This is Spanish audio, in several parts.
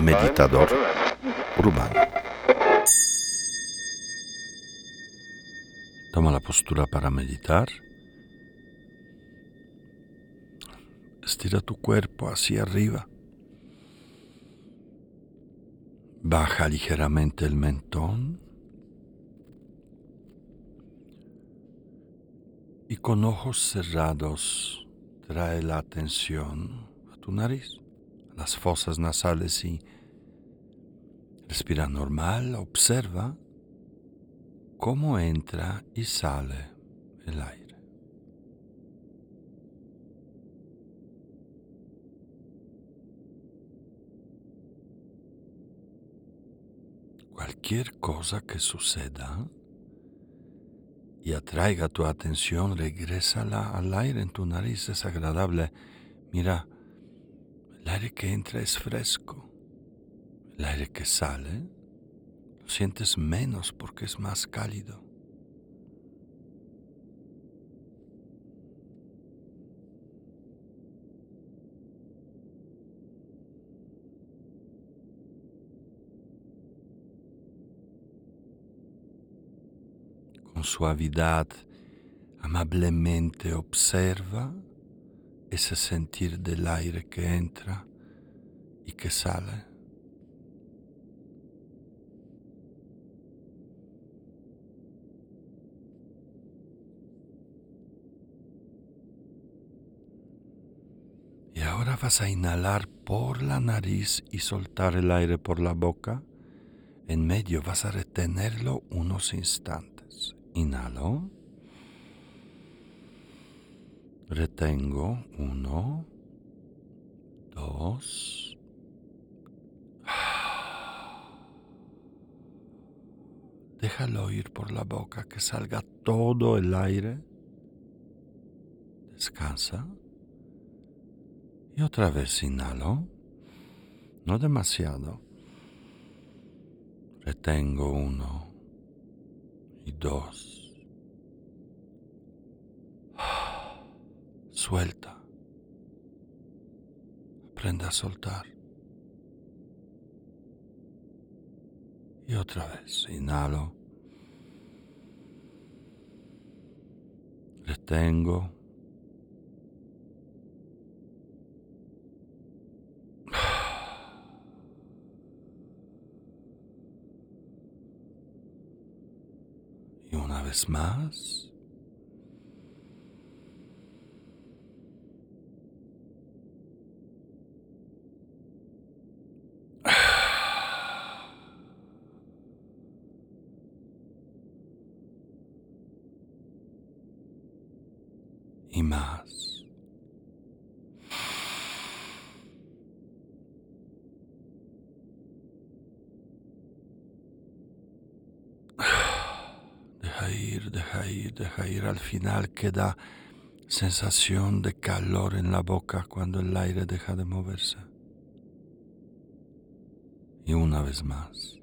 Meditador urbano. Toma la postura para meditar. Estira tu cuerpo hacia arriba. Baja ligeramente el mentón. Y con ojos cerrados trae la atención a tu nariz, a las fosas nasales y respira normal. Observa cómo entra y sale el aire. Cualquier cosa que suceda y atraiga tu atención, regrésala al aire en tu nariz, es agradable. Mira, el aire que entra es fresco, el aire que sale lo sientes menos porque es más cálido. Con suavidad, amablemente observa ese sentir del aire que entra y que sale. Y ahora vas a inhalar por la nariz y soltar el aire por la boca. En medio vas a retenerlo unos instantes. Inhalo. Retengo. Uno. Dos. Déjalo ir por la boca, que salga todo el aire. Descansa. Y otra vez inhalo. No demasiado. Retengo uno dos. Suelta. Aprende a soltar. Y otra vez, inhalo. Retengo. Vez más. Y más. Deja ir, deja ir. Al final queda sensación de calor en la boca cuando el aire deja de moverse. Y una vez más.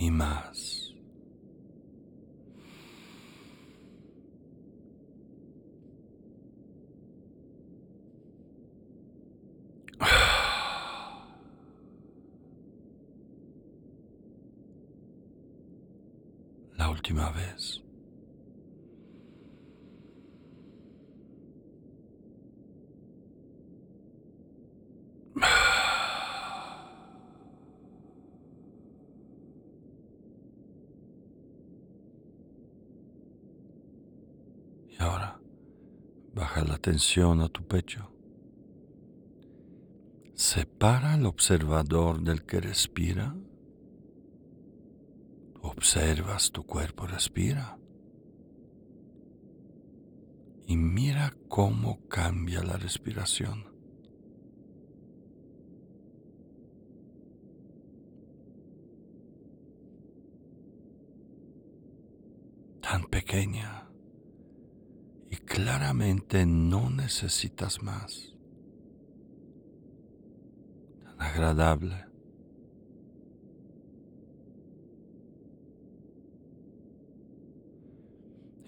y más. La última vez. Baja la tensión a tu pecho. Separa al observador del que respira. Observas tu cuerpo respira. Y mira cómo cambia la respiración. Tan pequeña y claramente no necesitas más. Tan agradable.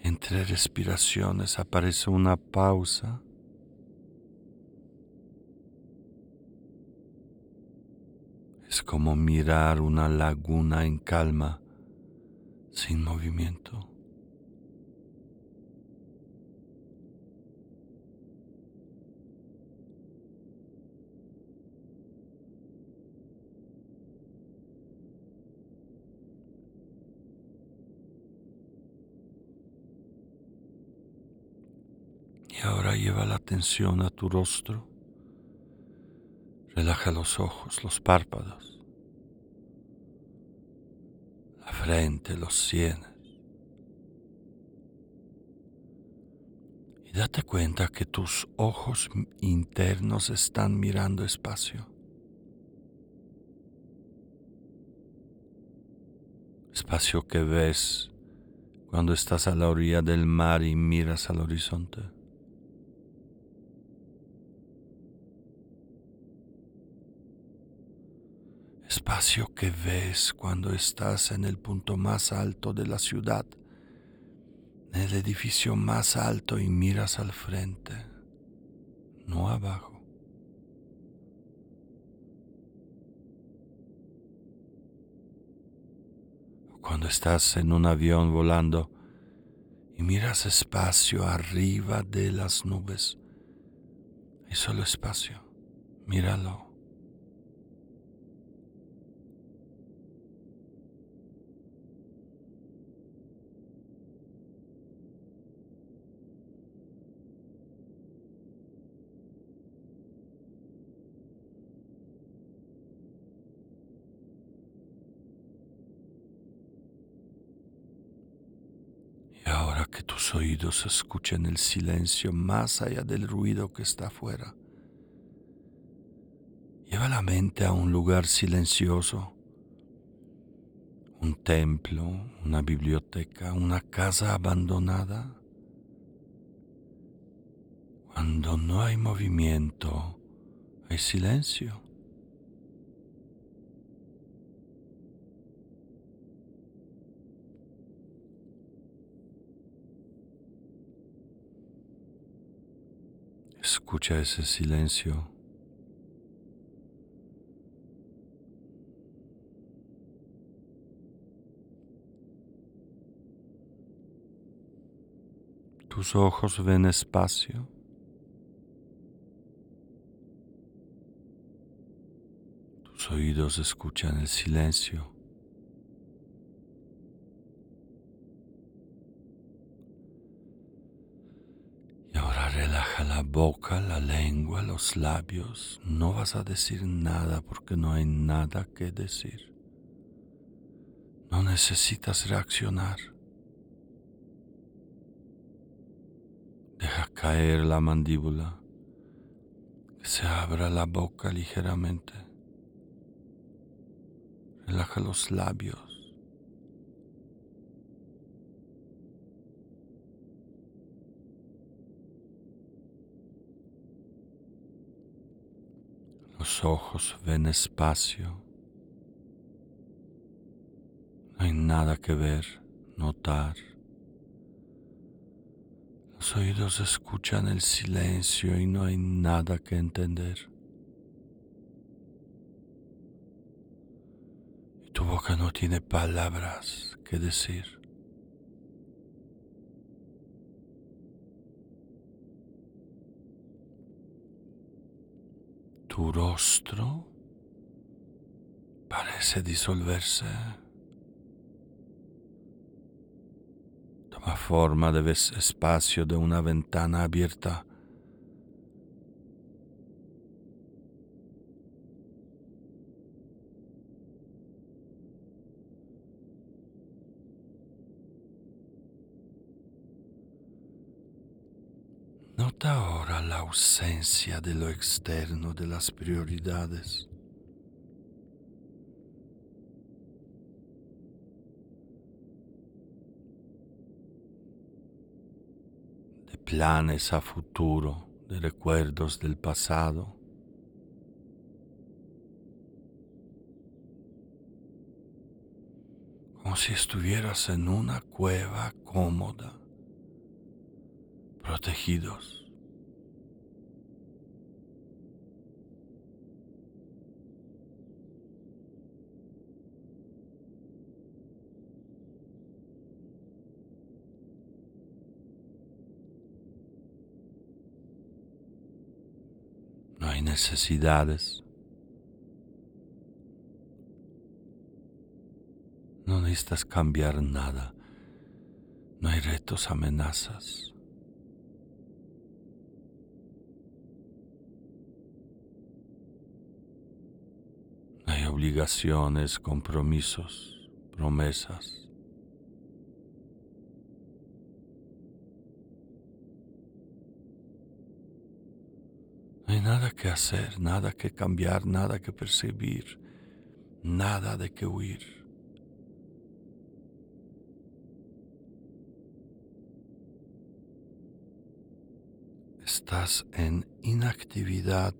Entre respiraciones aparece una pausa. Es como mirar una laguna en calma, sin movimiento. Y lleva la atención a tu rostro. Relaja los ojos, los párpados, la frente, los sienes. Y date cuenta que tus ojos internos están mirando espacio. Espacio que ves cuando estás a la orilla del mar y miras al horizonte. Espacio que ves cuando estás en el punto más alto de la ciudad, en el edificio más alto y miras al frente, no abajo. Cuando estás en un avión volando y miras espacio arriba de las nubes, hay solo espacio, míralo. Que tus oídos escuchen el silencio más allá del ruido que está afuera. Lleva la mente a un lugar silencioso, un templo, una biblioteca, una casa abandonada. Cuando no hay movimiento, hay silencio. Escucha ese silencio. Tus ojos ven espacio. Tus oídos escuchan el silencio. La boca, la lengua, los labios. No vas a decir nada porque no hay nada que decir. No necesitas reaccionar. Deja caer la mandíbula, que se abra la boca ligeramente. Relaja los labios. Los ojos ven espacio. No hay nada que ver, notar. Los oídos escuchan el silencio y no hay nada que entender. Y tu boca no tiene palabras que decir. Tu rostro parece disolverse. Toma forma de espacio de una ventana abierta. Ahora la ausencia de lo externo de las prioridades. De planes a futuro, de recuerdos del pasado. Como si estuvieras en una cueva cómoda, protegidos. Necesidades. No necesitas cambiar nada. No hay retos, amenazas. No hay obligaciones, compromisos, promesas. Nada que hacer, nada que cambiar, nada que percibir, nada de que huir. Estás en inactividad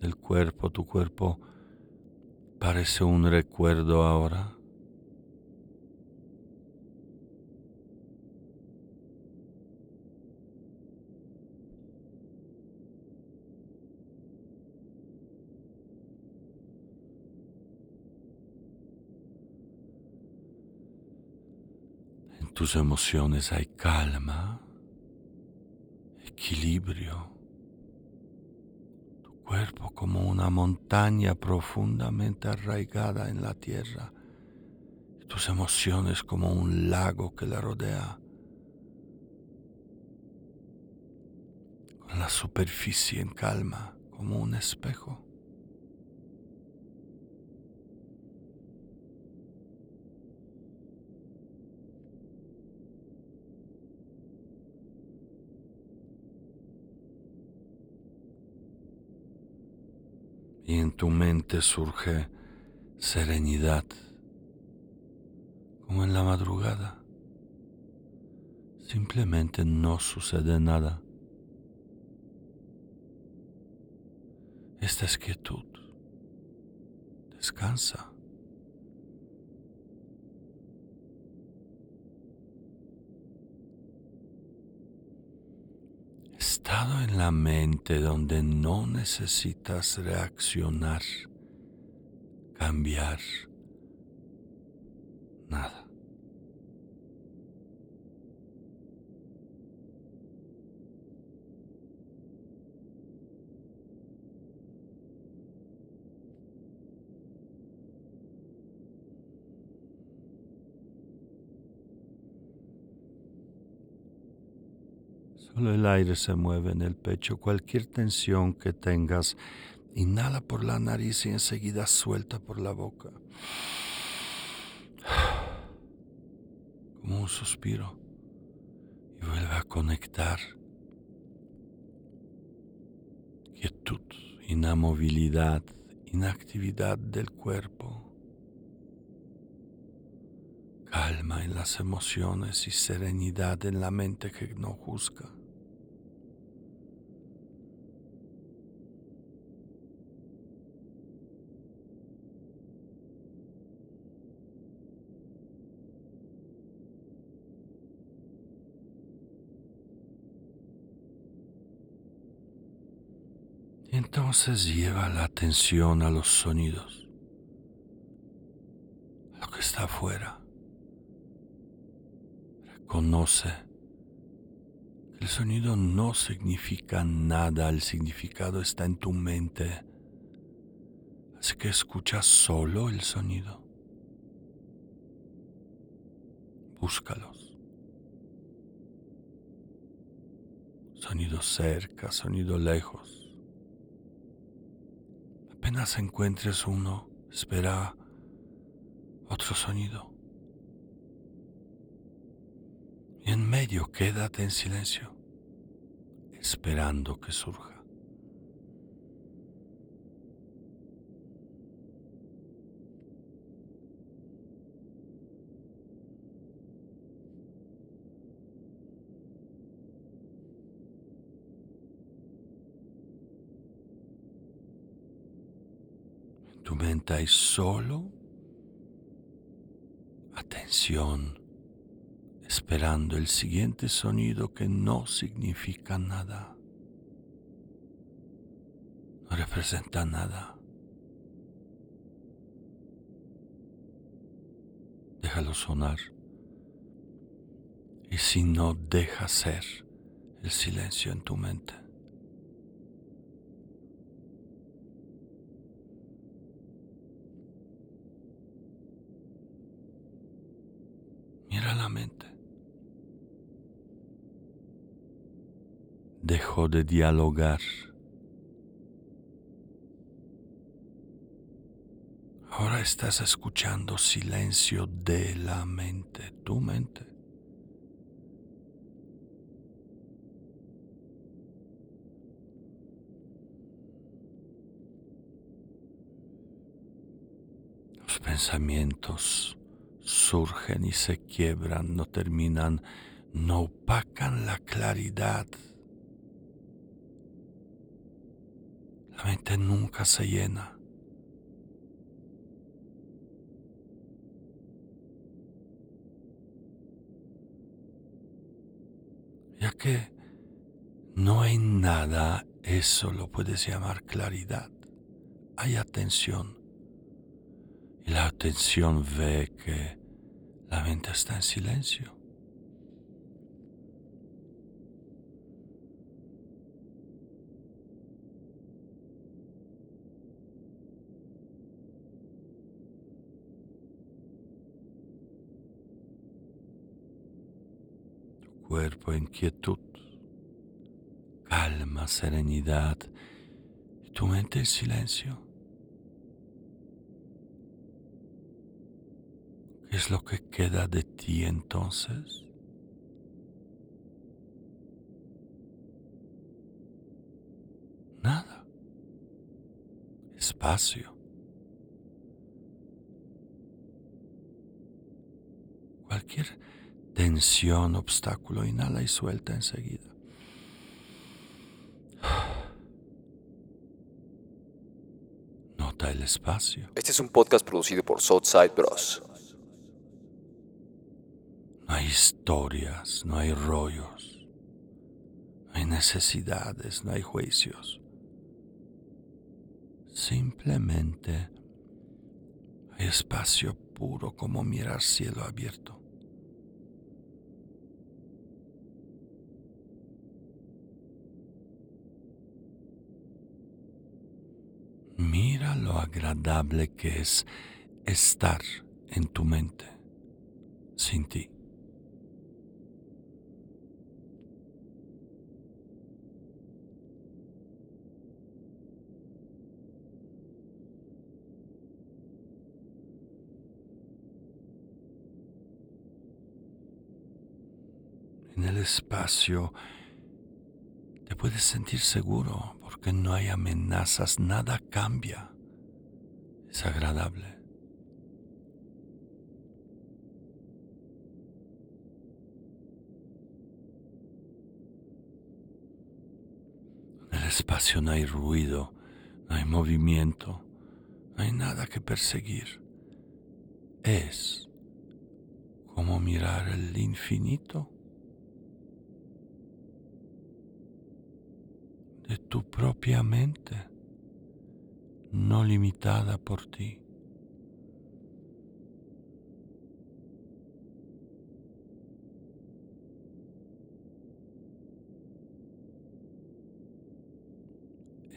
del cuerpo, tu cuerpo parece un recuerdo ahora. Tus emociones hay calma, equilibrio, tu cuerpo como una montaña profundamente arraigada en la tierra, tus emociones como un lago que la rodea, con la superficie en calma como un espejo. Y en tu mente surge serenidad, como en la madrugada. Simplemente no sucede nada. Esta es quietud. Descansa. En la mente donde no necesitas reaccionar, cambiar, nada. Solo el aire se mueve en el pecho. Cualquier tensión que tengas, inhala por la nariz y enseguida suelta por la boca. Como un suspiro. Y vuelve a conectar. Quietud, inamovilidad, inactividad del cuerpo. Calma en las emociones y serenidad en la mente que no juzga. Entonces lleva la atención a los sonidos, a lo que está afuera. Reconoce que el sonido no significa nada, el significado está en tu mente. Así que escucha solo el sonido. Búscalos. Sonido cerca, sonido lejos. Apenas encuentres uno, espera otro sonido. Y en medio quédate en silencio, esperando que surja. Tu mente hay solo atención, esperando el siguiente sonido que no significa nada, no representa nada. Déjalo sonar. Y si no, deja ser el silencio en tu mente. Dejó de dialogar. Ahora estás escuchando silencio de la mente, tu mente. Los pensamientos surgen y se quiebran, no terminan, no opacan la claridad. La mente nunca se llena. Ya que no hay nada, eso lo puedes llamar claridad. Hay atención. Atención ve que la mente está en silencio. Tu cuerpo en quietud, calma, serenidad y tu mente en silencio. ¿Qué es lo que queda de ti entonces? Nada. Espacio. Cualquier tensión, obstáculo, inhala y suelta enseguida. Nota el espacio. Este es un podcast producido por Southside Bros. Historias, no hay rollos, no hay necesidades, no hay juicios. Simplemente hay espacio puro como mirar cielo abierto. Mira lo agradable que es estar en tu mente sin ti. en el espacio, te puedes sentir seguro porque no hay amenazas, nada cambia. Es agradable. En el espacio no hay ruido, no hay movimiento, no hay nada que perseguir. Es como mirar el infinito de tu propia mente, no limitada por ti.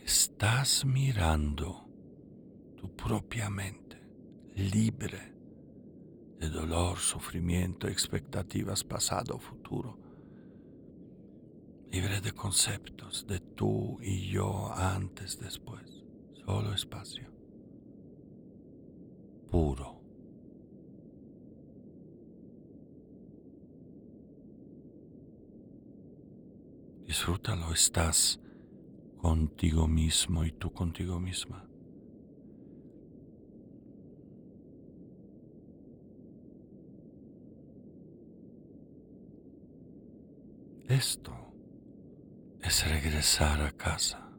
Estás mirando tu propia mente, libre de dolor, sufrimiento, expectativas pasado o futuro libre de conceptos de tú y yo antes, después, solo espacio, puro. Disfrútalo, estás contigo mismo y tú contigo misma. Esto es regresar a casa,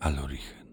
al origen.